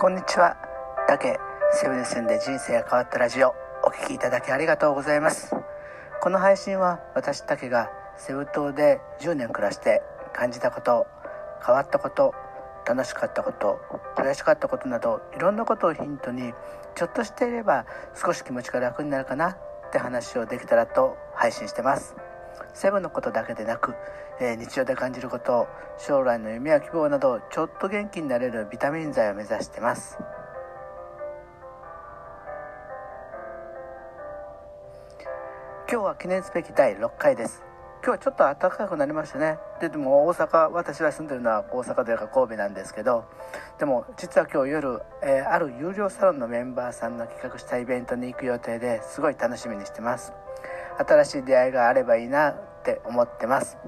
こんにちは。竹セブンで人生が変わったラジオお聴きいただきありがとうございます。この配信は私竹がセブ島で10年暮らして感じたこと変わったこと楽しかったこと悔しかったことなどいろんなことをヒントにちょっとしていれば少し気持ちが楽になるかなって話をできたらと配信してます。セブンのことだけでなく、えー、日常で感じること将来の夢や希望などちょっと元気になれるビタミン剤を目指してます。今日は記念すべき第6回です。今日はちょっと暖かくなりましたね。ででも大阪私が住んでるのは大阪というか神戸なんですけどでも実は今日夜、えー、ある有料サロンのメンバーさんの企画したイベントに行く予定ですごい楽しみにしてます。新しい出会いがあればいいなって思ってます。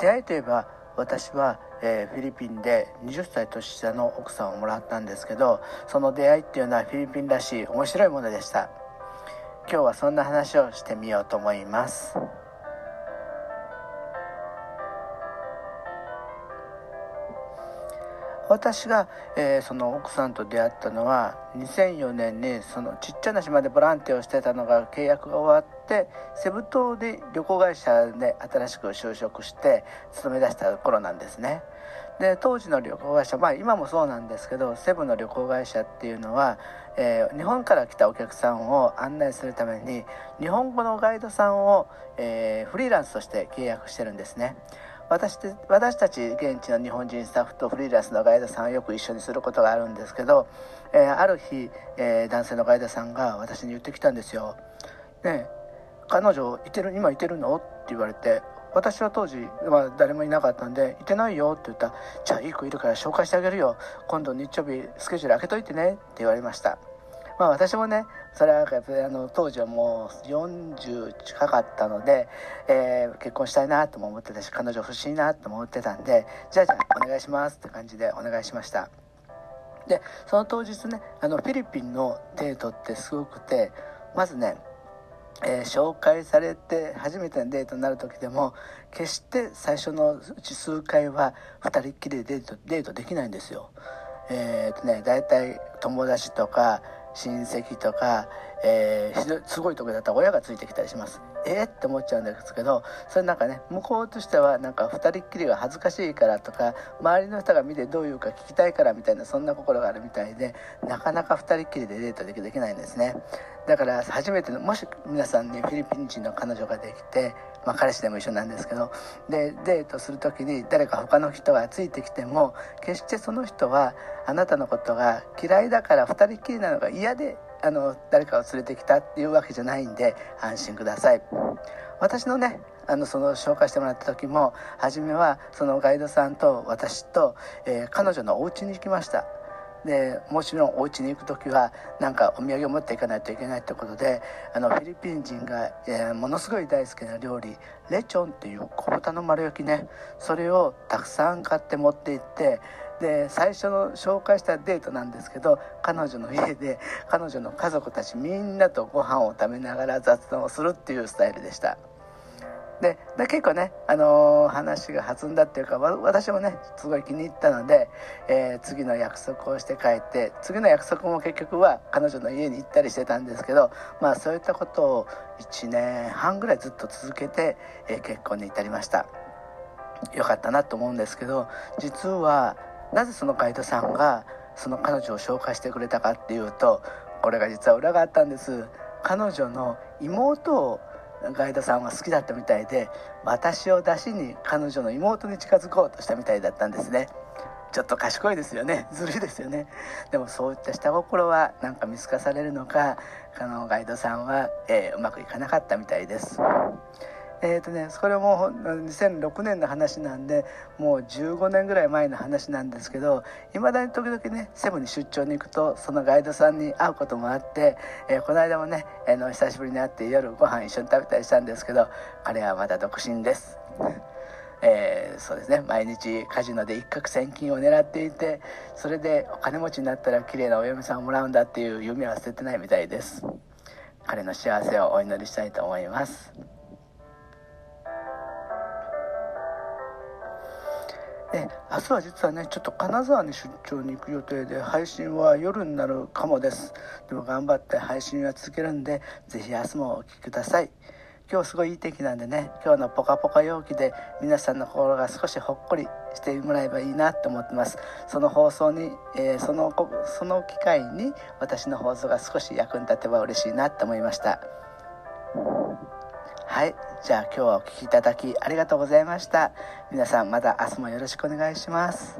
出会いといえば私は、えー、フィリピンで20歳年下の奥さんをもらったんですけどその出会いっていうのはフィリピンらしい面白いものでした。今日はそんな話をしてみようと思います。私が、えー、その奥さんと出会ったのは2004年にそのちっちゃな島でボランティアをしてたのが契約が終わってセブ島で旅行会社で新しく就職して勤め出した頃なんですね。で当時の旅行会社まあ今もそうなんですけどセブの旅行会社っていうのは、えー、日本から来たお客さんを案内するために日本語のガイドさんを、えー、フリーランスとして契約してるんですね。私私たち現地の日本人スタッフとフリーランスのガイドさんをよく一緒にすることがあるんですけど、えー、ある日、えー、男性のガイドさんが私に言ってきたんですよ。ね彼女いてる今いてるの？って言われて私は当時、まあ、誰もいなかったんで「いてないよ」って言ったら「じゃあいい子いるから紹介してあげるよ。今度日曜日スケジュール開けといてね」って言われました。まあ私もねそれはやっぱりあの当時はもう40近かったので、えー、結婚したいなとも思ってたし彼女欲しいなとも思ってたんでじゃあじゃあお願いしますって感じでお願いしましたでその当日ねあのフィリピンのデートってすごくてまずねえー、紹介されて初めてのデートになる時でも決して最初のうち数回は2人っきりでデートデートできないんですよ。えー、っとね大体友達とか親戚とか、えー、すごいとこだったら親がついてきたりします。えー、って思っちゃうんですけどそれなんかね向こうとしてはなんか2人っきりが恥ずかしいからとか周りの人が見てどういうか聞きたいからみたいなそんな心があるみたいでなかなか2人っきりでデートできないんですね。だから初めてのもし皆さんにフィリピン人の彼女ができて、まあ、彼氏でも一緒なんですけどでデートする時に誰か他の人がついてきても決してその人はあなたのことが嫌いだから2人っきりなのが嫌であの誰かを連れてきたっていうわけじゃないんで安心ください。私のねあのその紹介してもらった時も初めはそのガイドさんと私と、えー、彼女のお家に行きました。でもちろんお家に行く時はなんかお土産を持っていかないといけないってことであのフィリピン人が、えー、ものすごい大好きな料理レチョンっていう小豚の丸焼きね。それをたくさん買って持って行ってで最初の紹介したデートなんですけど彼女の家で彼女の家族たちみんなとご飯を食べながら雑談をするっていうスタイルでした。で結構ね、あのー、話が弾んだっていうか私もねすごい気に入ったので、えー、次の約束をして帰って次の約束も結局は彼女の家に行ったりしてたんですけどまあそういったことを1年半ぐらいずっと続けて、えー、結婚に至りましたよかったなと思うんですけど実はなぜそのガイドさんがその彼女を紹介してくれたかっていうとこれが実は裏があったんです。彼女の妹をガイドさんは好きだったみたいで私を出しに彼女の妹に近づこうとしたみたいだったんですね。ちょっと賢いですよね。ずるいですよね。でもそういった下心はなんか見透かされるのかあのガイドさんは、えー、うまくいかなかったみたいです。えーとね、それも2006年の話なんでもう15年ぐらい前の話なんですけどいまだに時々ねセブンに出張に行くとそのガイドさんに会うこともあって、えー、この間もね、えー、の久しぶりに会って夜ご飯一緒に食べたりしたんですけど彼はまだ独身です。えー、そうですね。毎日カジノで一攫千金を狙っていてそれでお金持ちになったら綺麗なお嫁さんをもらうんだっていう夢は捨ててないみたいです。彼の幸せをお祈りしたいと思います。で明日は実はねちょっと金沢に出張に行く予定で配信は夜になるかもです。でも頑張って配信は続けるんで是非明日もお聴きください。今日すごいいい天気なんでね今日のポカポカ陽気で皆さんの心が少しほっこりしてもらえばいいなと思ってます。その放送に、えー、そのその機会に私の放送が少し役に立てば嬉しいなと思いました。はい。じゃあ今日はお聴きいただきありがとうございました。皆さんまた明日もよろしくお願いします。